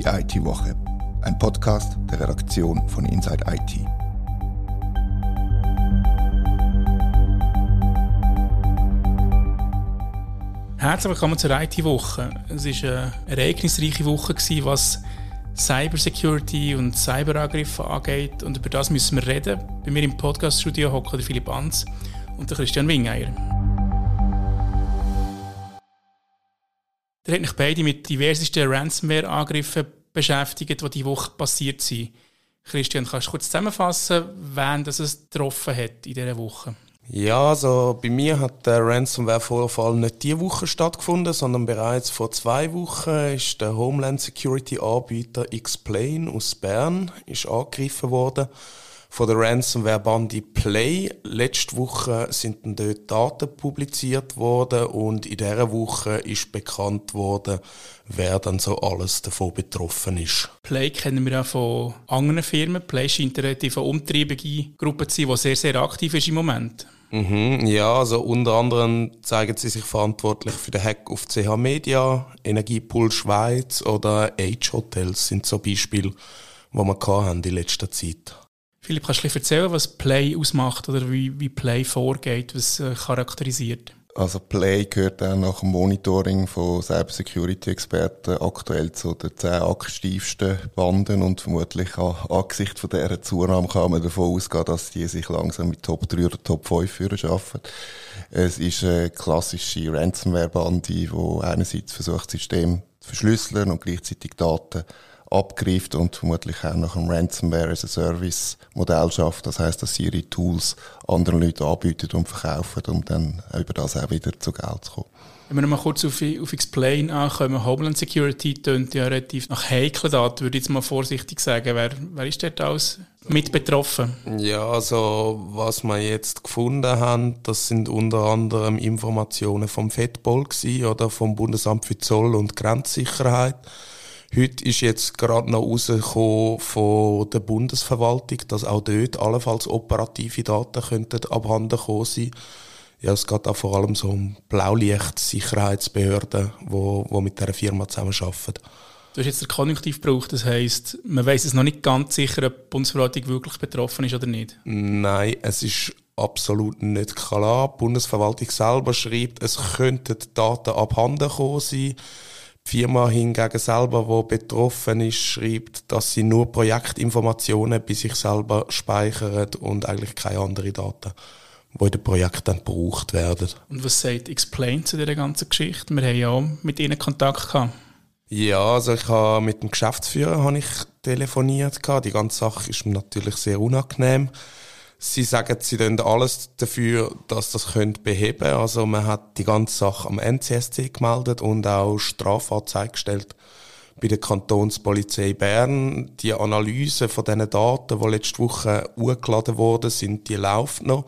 Die IT-Woche, ein Podcast der Redaktion von Inside IT. Herzlich willkommen zur IT-Woche. Es war eine ereignisreiche Woche, was Cybersecurity und Cyberangriffe angeht. Und über das müssen wir reden. Bei mir im Podcaststudio hocken Philipp Anz und Christian Wingeier. Ihr habt euch beide mit diversesten Ransomware-Angriffen beschäftigt, die diese Woche passiert sind. Christian, kannst du kurz zusammenfassen, wen das es getroffen hat in dieser Woche? Ja, also bei mir hat der Ransomware-Vorfall nicht diese Woche stattgefunden, sondern bereits vor zwei Wochen ist der Homeland Security Anbieter Explain aus Bern ist angegriffen worden von der Ransomware-Bande Play. Letzte Woche sind dann dort Daten publiziert worden und in dieser Woche ist bekannt worden, wer dann so alles davon betroffen ist. Play kennen wir ja von anderen Firmen. Play scheint eine relativ umtriebige Gruppe zu sein, die sehr, sehr aktiv ist im Moment. Mhm, ja, also unter anderem zeigen sie sich verantwortlich für den Hack auf CH Media, Energiepool Schweiz oder Age Hotels sind so Beispiele, die wir in letzter Zeit. Philipp, kannst du erzählen, was Play ausmacht oder wie, wie Play vorgeht, was äh, charakterisiert? Also Play gehört auch nach dem Monitoring von Cybersecurity-Experten aktuell zu den zehn aktivsten Banden und vermutlich an, angesichts von dieser Zunahme kann man davon ausgehen, dass die sich langsam mit Top 3 oder Top 5 führen schaffen. Es ist eine klassische Ransomware-Bande, die einerseits versucht, das System zu verschlüsseln und gleichzeitig Daten abgreift und vermutlich auch nach einem Ransomware as a Service Modell schafft. Das heißt, dass sie ihre Tools anderen Leuten anbieten und verkaufen, um dann über das auch wieder zu Geld zu kommen. Wenn wir nochmal kurz auf, auf Explain ankommen, Homeland Security tönt ja relativ nach heiklen Daten, würde ich jetzt mal vorsichtig sagen. Wer, wer ist dort alles mit betroffen? Ja, also was wir jetzt gefunden haben, das sind unter anderem Informationen vom FEDPOL oder vom Bundesamt für Zoll und Grenzsicherheit. Heute ist jetzt gerade noch rausgekommen von der Bundesverwaltung, dass auch dort allenfalls operative Daten könnten abhanden kommen sein. Ja, es geht auch vor allem so um Blaulicht-Sicherheitsbehörden, wo, wo mit dieser Firma zusammenarbeiten. Du hast jetzt den Konjunktiv gebraucht, das heisst, man weiß es noch nicht ganz sicher, ob die Bundesverwaltung wirklich betroffen ist oder nicht? Nein, es ist absolut nicht klar. Die Bundesverwaltung selber schreibt, es könnten Daten abhanden kommen sein. Die Firma hingegen selber, die betroffen ist, schreibt, dass sie nur Projektinformationen bei sich selber speichern und eigentlich keine anderen Daten, die in dem Projekt dann gebraucht werden. Und was sagt Explain zu dieser ganzen Geschichte? Wir haben ja auch mit ihnen Kontakt gehabt. Ja, also ich habe mit dem Geschäftsführer habe ich telefoniert. Die ganze Sache ist mir natürlich sehr unangenehm. Sie sagen, sie tun alles dafür, dass das könnt beheben. Also man hat die ganze Sache am NCSC gemeldet und auch Strafanzeige gestellt bei der Kantonspolizei Bern. Die Analyse von diesen Daten, die letzte Woche hochgeladen wurden, sind, die läuft noch.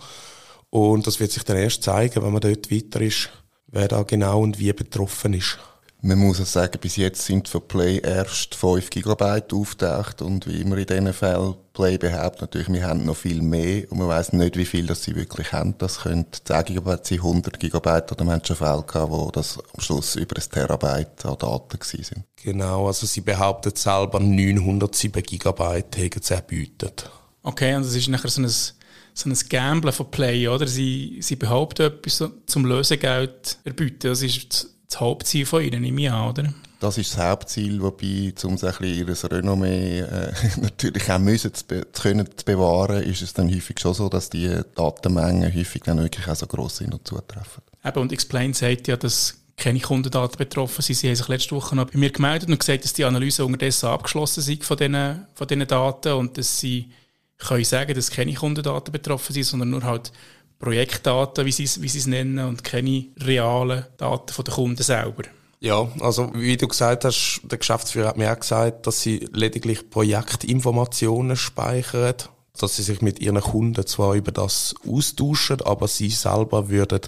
Und das wird sich dann erst zeigen, wenn man dort weiter ist, wer da genau und wie betroffen ist. Man muss auch sagen, bis jetzt sind für Play erst 5 GB auftaucht und wie immer in diesen Fällen Play behauptet natürlich, wir haben noch viel mehr und man weiß nicht, wie viel das sie wirklich haben. Das könnte 10 GB sein, 100 GB oder man hat schon Fälle gehabt, wo das am Schluss über ein Terabyte an Daten sind. Genau, also sie behauptet selber 907 GB hätten sie erbietet. Okay, und das ist nachher so ein so ein Gamblen von Play, oder? Sie, sie behaupten etwas zum Lösegeld erbieten. Das ist das Hauptziel von Ihnen, nehme ich an, oder? Das ist das Hauptziel, wobei, um ein ihr Renommee äh, natürlich auch müssen zu, be zu können zu bewahren, ist es dann häufig schon so, dass die Datenmengen häufig dann wirklich auch so gross sind und zutreffen. Eben, und Explain sagt ja, dass keine Kundendaten betroffen sind. Sie haben sich letzte Woche noch bei mir gemeldet und gesagt, dass die Analyse unterdessen abgeschlossen sind von diesen, von diesen Daten und dass sie können sagen, dass keine Kundendaten betroffen sind, sondern nur halt Projektdaten, wie sie, wie sie es nennen, und keine realen Daten von den Kunden selber. Ja, also wie du gesagt hast, der Geschäftsführer hat mir auch gesagt, dass sie lediglich Projektinformationen speichern, dass sie sich mit ihren Kunden zwar über das austauschen, aber sie selber würden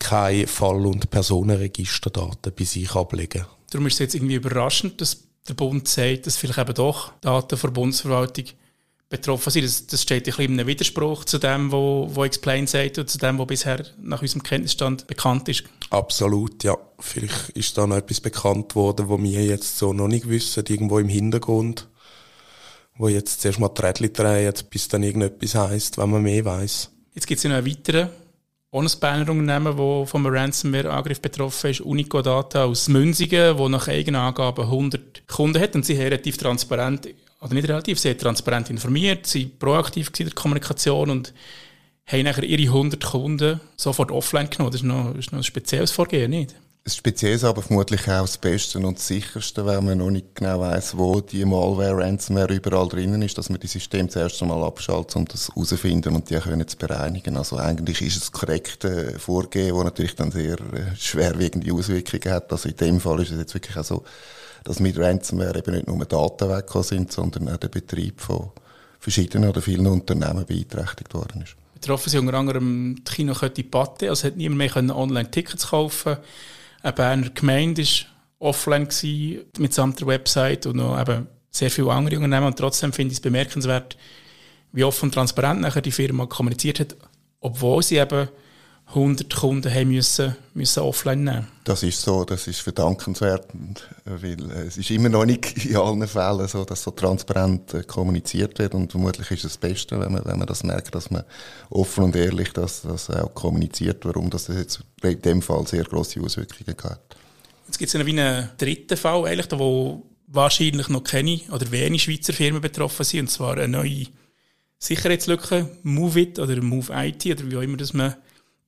keine Fall- und Personenregisterdaten bei sich ablegen. Darum ist es jetzt irgendwie überraschend, dass der Bund sagt, dass vielleicht eben doch Daten von der Bundesverwaltung betroffen sind. Das, das steht ein bisschen in einem Widerspruch zu dem, was Explain sagt und zu dem, was bisher nach unserem Kenntnisstand bekannt ist. Absolut, ja. Vielleicht ist da noch etwas bekannt worden, was wir jetzt so noch nicht wissen, irgendwo im Hintergrund, wo jetzt zuerst mal die Rädchen drehen, bis dann irgendetwas heisst, wenn man mehr weiß. Jetzt gibt es ja noch einen weiteren Honest-Banner Unternehmen, das vom Ransomware-Angriff betroffen ist, Unico Data aus Münzigen, wo nach eigenen Angaben 100 Kunden hat und sie haben relativ transparent, oder nicht relativ, haben transparent informiert, sie proaktiv in der Kommunikation und haben nachher ihre 100 Kunden sofort offline genommen. Das ist noch, ist noch ein spezielles Vorgehen, nicht? Das Spezielle ist aber vermutlich auch das Beste und das Sicherste, weil man noch nicht genau weiß, wo die Malware, Ransomware überall drinnen ist, dass man die Systeme zuerst einmal abschaltet, um das herauszufinden und die können zu bereinigen. Also eigentlich ist es das korrekte Vorgehen, das natürlich dann sehr äh, schwerwiegende Auswirkungen hat. Also in dem Fall ist es jetzt wirklich auch so, dass mit Ransomware eben nicht nur Daten weggekommen sind, sondern auch der Betrieb von verschiedenen oder vielen Unternehmen beeinträchtigt worden ist. Betroffen sind unter anderem die Kino Patte, also hat niemand mehr online Tickets kaufen eine Berner Gemeinde war offline gewesen, mitsamt der Website und noch eben sehr viele andere Unternehmen. Und trotzdem finde ich es bemerkenswert, wie offen und transparent nachher die Firma kommuniziert hat, obwohl sie eben 100 Kunden haben müssen, müssen offline nehmen. Das ist so, das ist verdankenswert, weil äh, es ist immer noch nicht in allen Fällen so, dass so transparent äh, kommuniziert wird und vermutlich ist es das Beste, wenn man, wenn man das merkt, dass man offen und ehrlich das, das auch kommuniziert, warum das jetzt in dem Fall sehr große Auswirkungen hat. Jetzt gibt es einen, einen dritten Fall, eigentlich, wo wahrscheinlich noch keine oder wenige Schweizer Firmen betroffen sind, und zwar eine neue Sicherheitslücke, MoveIt oder MoveIT oder wie auch immer das man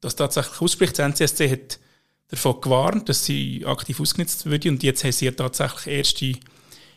das tatsächlich ausspricht. Das NCSC hat davon gewarnt, dass sie aktiv ausgenutzt würde und jetzt haben sie ja tatsächlich erste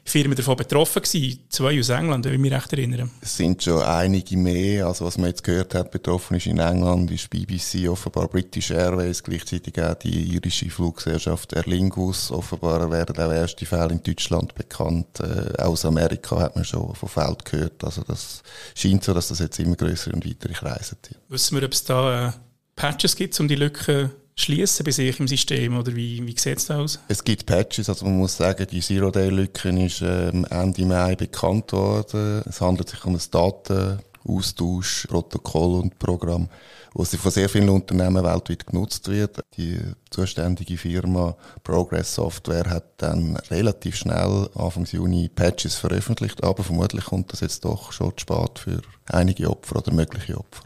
Firmen davon betroffen gewesen, zwei aus England, wenn ich mich recht erinnere. Es sind schon einige mehr, also was man jetzt gehört hat, betroffen ist in England, ist BBC, offenbar British Airways, gleichzeitig auch die irische Fluggesellschaft Aer Lingus, offenbar werden auch erste Fälle in Deutschland bekannt, äh, aus Amerika hat man schon von Feld gehört, also das scheint so, dass das jetzt immer größere und weitere Kreise zieht. Wissen wir, ob es da äh, Patches gibt, um die Lücken schließen bei sich im System oder wie, wie sieht es aus? Es gibt Patches, also man muss sagen, die Zero-Day-Lücke ist ähm, Ende Mai bekannt worden. Es handelt sich um ein Datenaustausch, Protokoll und Programm, das von sehr vielen Unternehmen weltweit genutzt wird. Die zuständige Firma Progress Software hat dann relativ schnell Anfang Juni Patches veröffentlicht, aber vermutlich kommt das jetzt doch schon zu spät für einige Opfer oder mögliche Opfer.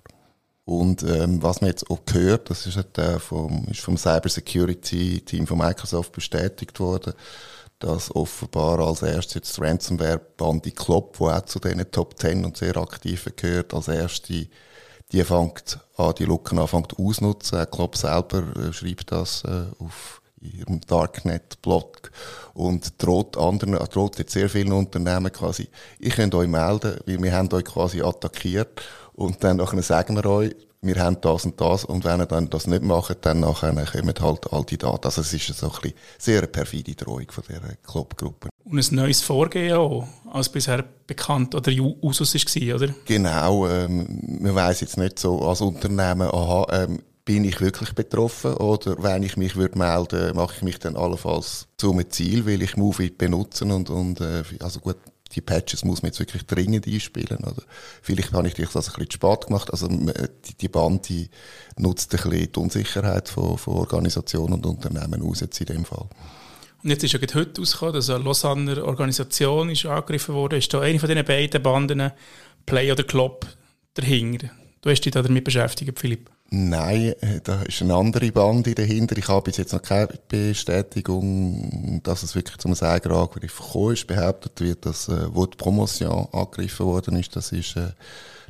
Und ähm, was man jetzt auch gehört, das ist, äh, vom, ist vom Cybersecurity-Team von Microsoft bestätigt worden, dass offenbar als erstes jetzt Ransomware-Bandi Klopp, wo auch zu den Top 10 und sehr aktiven gehört, als erste die fängt an, die Lücken anfängt ausnutzen. Klopp selber äh, schreibt das äh, auf ihrem Darknet-Blog und droht anderen, droht jetzt sehr vielen Unternehmen quasi, ich könnt euch melden, weil wir haben euch quasi attackiert und dann nachher sagen wir euch, wir haben das und das und wenn ihr dann das nicht macht, dann nachher kommen halt all die Daten. Also es ist so ein bisschen sehr eine perfide Drohung von dieser Clubgruppe. Und ein neues Vorgehen auch, als bisher bekannt oder Usus war, oder? Genau, ähm, man weiss jetzt nicht so als Unternehmen, aha, ähm, bin ich wirklich betroffen oder wenn ich mich würde melden, mache ich mich dann allenfalls zum Ziel, weil ich Movie benutzen und, und äh, also gut, die Patches muss man jetzt wirklich dringend einspielen. Oder? Vielleicht habe ich das ein bisschen spät gemacht. Also die, die Band die nutzt ein bisschen die Unsicherheit von, von Organisationen und Unternehmen aus jetzt in dem Fall. Und jetzt ist ja heute rausgekommen, dass eine Lausanner Organisation ist angegriffen wurde. Ist da eine von diesen beiden Banden, Play oder Club, dahinter? Du hast dich damit beschäftigt, Philipp? Nein, äh, da ist eine andere Bande dahinter. Ich habe bis jetzt noch keine Bestätigung, dass es wirklich zum Sägerangriff gekommen ist. Behauptet wird, dass, äh, wo die Promotion angegriffen worden ist, das ist äh,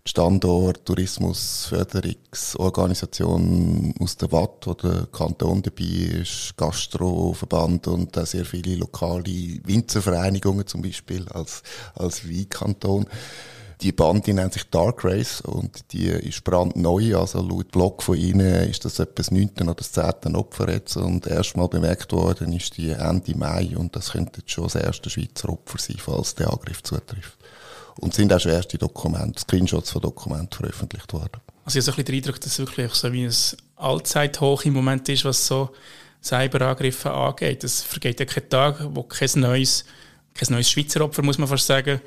die Standort Tourismusförderungsorganisation aus der Watt, wo der Kanton dabei ist, Gastroverband und auch sehr viele lokale Winzervereinigungen zum Beispiel als, als Weinkanton. Die Band die nennt sich Dark Race und die ist brandneu. Also laut Blog von ihnen ist das etwa das 9. oder das 10. Opfer jetzt. Und erstmal bemerkt worden ist die Ende Mai und das könnte jetzt schon das erste Schweizer Opfer sein, falls der Angriff zutrifft. Und sind auch schon erste Dokumente, Screenshots von Dokumenten veröffentlicht worden. Also ich habe so ein bisschen den Eindruck, dass es wirklich so wie ein Allzeithoch im Moment ist, was so Cyberangriffe angeht. Es vergeht ja kein Tag, wo kein neues, kein neues Schweizer Opfer, muss man fast sagen,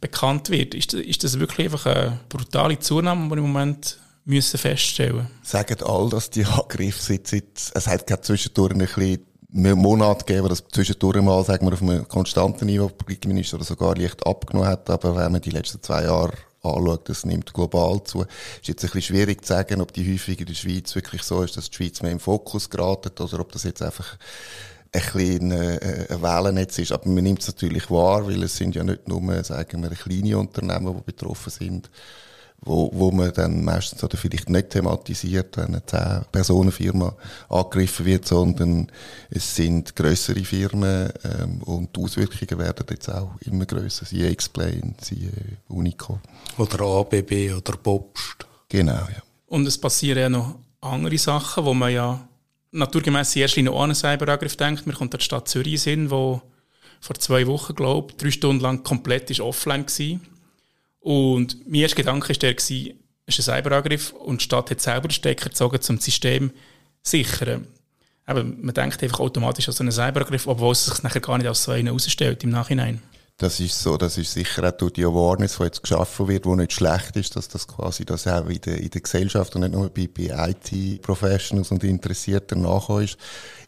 bekannt wird. Ist, ist das wirklich einfach eine brutale Zunahme, die wir im Moment müssen feststellen Sagen all, dass die Angriffe seit, seit es hat gerade zwischendurch ein bisschen Monat gegeben, das zwischendurch mal, sagen wir, auf einem konstanten Niveau Politikminister oder sogar leicht abgenommen hat. Aber wenn man die letzten zwei Jahre anschaut, das nimmt global zu. Ist jetzt ein bisschen schwierig zu sagen, ob die häufig in der Schweiz wirklich so ist, dass die Schweiz mehr im Fokus geraten oder ob das jetzt einfach ein bisschen ein Wählennetz ist. Aber man nimmt es natürlich wahr, weil es sind ja nicht nur, sagen wir, kleine Unternehmen, die betroffen sind wo, wo man dann meistens oder vielleicht nicht thematisiert, wenn eine 10-Personen-Firma angegriffen wird, sondern es sind größere Firmen ähm, und die Auswirkungen werden jetzt auch immer grösser. Sie Explain, sie Unico. Oder ABB oder Bobst. Genau, ja. Und es passieren ja noch andere Sachen, wo man ja naturgemäß in erster Linie an einen Cyberangriff denkt. Man kommt an die Stadt Zürich hin, wo vor zwei Wochen, glaube ich, drei Stunden lang komplett ist offline war und mein erster Gedanke war der, es ist ein Cyberangriff und die Stadt hat selber den Stecker gezogen, um das System zu sichern. Aber man denkt einfach automatisch an so einen Cyberangriff, obwohl es sich nachher gar nicht als so einen herausstellt im Nachhinein. Das ist so, das ist sicher auch durch die Awareness, die jetzt geschaffen wird, die nicht schlecht ist, dass das quasi das auch in der, in der Gesellschaft und nicht nur bei, bei IT-Professionals und Interessierten nachher ist,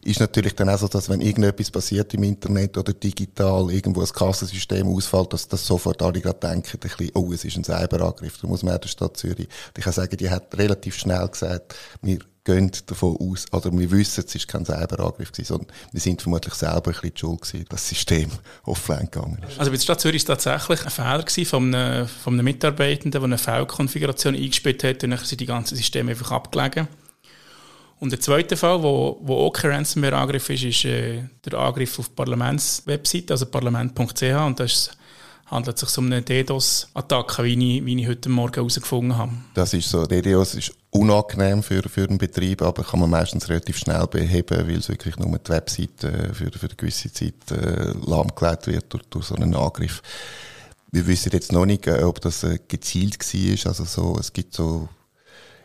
ist natürlich dann auch so, dass wenn irgendetwas passiert im Internet oder digital, irgendwo ein Kassensystem ausfällt, dass das sofort alle gerade denken, ein bisschen, oh, es ist ein Cyberangriff. Da muss man auch der Stadt Zürich, ich kann sagen, die hat relativ schnell gesagt, wir gehen davon aus, oder wir wissen, es ist kein Cyberangriff gewesen, sondern wir sind vermutlich selber ein bisschen die schuld gewesen, dass das System offline gegangen ist. Also bei der Stadt Zürich war es tatsächlich ein Fehler gewesen von einem, von einem Mitarbeitenden, der eine Fehlkonfiguration eingespielt hat und dann sind die ganzen Systeme einfach abgelegen. Und der zweite Fall, wo, wo auch kein Ransomware-Angriff ist, ist äh, der Angriff auf die Parlamentswebseite, also parlament.ch und das ist handelt es sich um eine DDoS-Attacke, wie ich, wie ich heute Morgen herausgefunden habe. Das ist so. DDoS ist unangenehm für, für den Betrieb, aber kann man meistens relativ schnell beheben, weil es wirklich nur die Webseite für, für eine gewisse Zeit äh, lahmgelegt wird durch, durch so einen Angriff. Wir wissen jetzt noch nicht, äh, ob das äh, gezielt war. Also so, es gibt so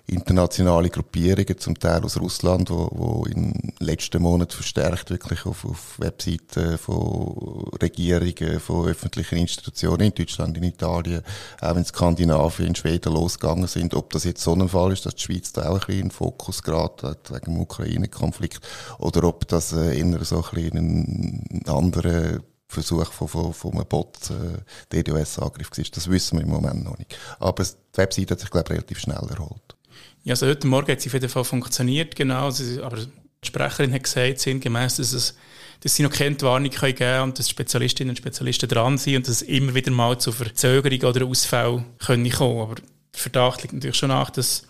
internationale Gruppierungen, zum Teil aus Russland, wo, wo in den letzten Monaten verstärkt wirklich auf, auf Webseiten von Regierungen, von öffentlichen Institutionen in Deutschland, in Italien, auch in Skandinavien, in Schweden losgegangen sind. Ob das jetzt so ein Fall ist, dass die Schweiz da auch ein bisschen in Fokus geraten hat wegen dem Ukraine-Konflikt, oder ob das äh, eher so ein bisschen ein anderer Versuch von, von, von einem Bot äh, DDoS-Angriff war. Das wissen wir im Moment noch nicht. Aber die Webseite hat sich, glaube ich, relativ schnell erholt. Ja, also heute Morgen hat es auf jeden Fall funktioniert, genau. Aber die Sprecherin hat gesagt, sinngemäß, dass, es, dass sie noch keine Warnung geben können und dass Spezialistinnen und Spezialisten dran sind und dass es immer wieder mal zu Verzögerungen oder Ausfällen kommen können. Aber der Verdacht liegt natürlich schon nach, dass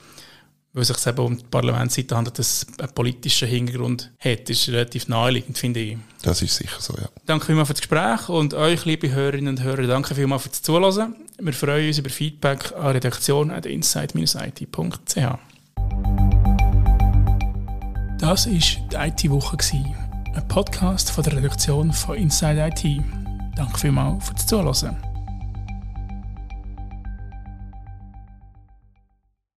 weil es sich eben um die Parlamentsseite handelt, dass es einen politischen Hintergrund hat. Das ist relativ naheliegend, finde ich. Das ist sicher so, ja. Danke vielmals für das Gespräch und euch, liebe Hörerinnen und Hörer, danke vielmals fürs Zuhören. Wir freuen uns über Feedback an redaktion.insight-it.ch. Das war die IT-Woche, ein Podcast von der Redaktion von Inside IT. Danke vielmals fürs Zuhören.